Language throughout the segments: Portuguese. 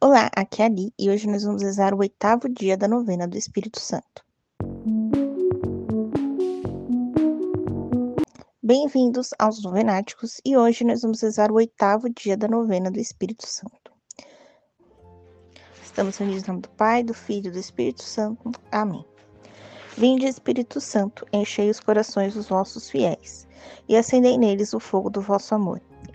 Olá, aqui é a Ali e hoje nós vamos rezar o oitavo dia da novena do Espírito Santo. Bem-vindos aos Novenáticos e hoje nós vamos rezar o oitavo dia da novena do Espírito Santo. Estamos reunidos em nome do Pai, do Filho e do Espírito Santo. Amém. Vinde, Espírito Santo, enchei os corações dos vossos fiéis e acendei neles o fogo do vosso amor.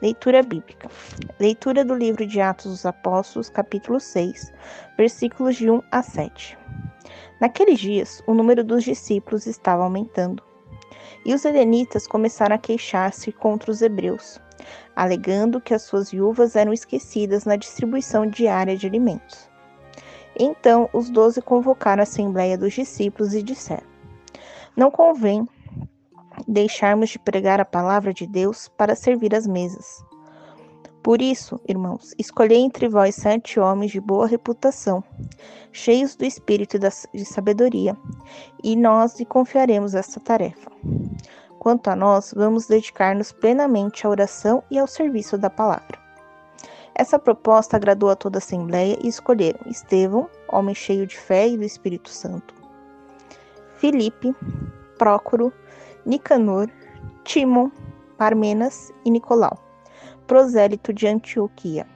Leitura bíblica. Leitura do livro de Atos dos Apóstolos, capítulo 6, versículos de 1 a 7. Naqueles dias, o número dos discípulos estava aumentando, e os helenitas começaram a queixar-se contra os hebreus, alegando que as suas viúvas eram esquecidas na distribuição diária de alimentos. Então, os doze convocaram a assembleia dos discípulos e disseram: Não convém deixarmos de pregar a palavra de Deus para servir as mesas. Por isso, irmãos, escolhei entre vós sete homens de boa reputação, cheios do espírito de sabedoria, e nós lhe confiaremos esta tarefa. Quanto a nós, vamos dedicar-nos plenamente à oração e ao serviço da palavra. Essa proposta agradou a toda a Assembleia e escolheram Estevão, homem cheio de fé e do Espírito Santo, Filipe, Prócoro, Nicanor, Timon, Parmenas e Nicolau, prosélito de Antioquia.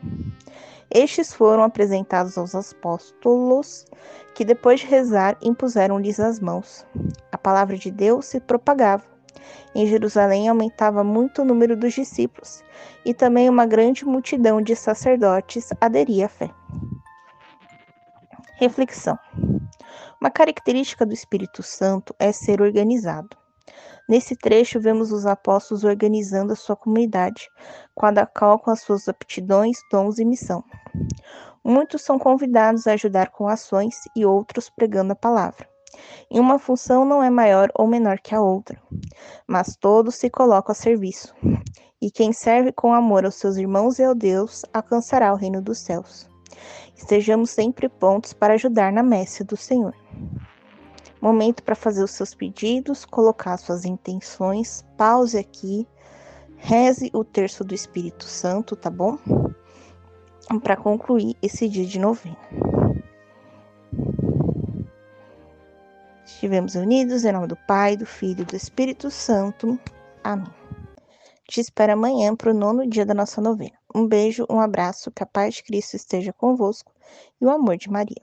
Estes foram apresentados aos apóstolos, que depois de rezar impuseram-lhes as mãos. A palavra de Deus se propagava. Em Jerusalém aumentava muito o número dos discípulos, e também uma grande multidão de sacerdotes aderia à fé. Reflexão: Uma característica do Espírito Santo é ser organizado. Nesse trecho, vemos os apóstolos organizando a sua comunidade, cada qual com as suas aptidões, dons e missão. Muitos são convidados a ajudar com ações e outros pregando a palavra. E uma função não é maior ou menor que a outra, mas todos se colocam a serviço. E quem serve com amor aos seus irmãos e ao Deus alcançará o reino dos céus. Estejamos sempre prontos para ajudar na messe do Senhor. Momento para fazer os seus pedidos, colocar suas intenções. Pause aqui. Reze o terço do Espírito Santo, tá bom? Para concluir esse dia de novembro. Estivemos unidos em nome do Pai, do Filho e do Espírito Santo. Amém. Te espero amanhã para o nono dia da nossa novena. Um beijo, um abraço, que a paz de Cristo esteja convosco e o amor de Maria.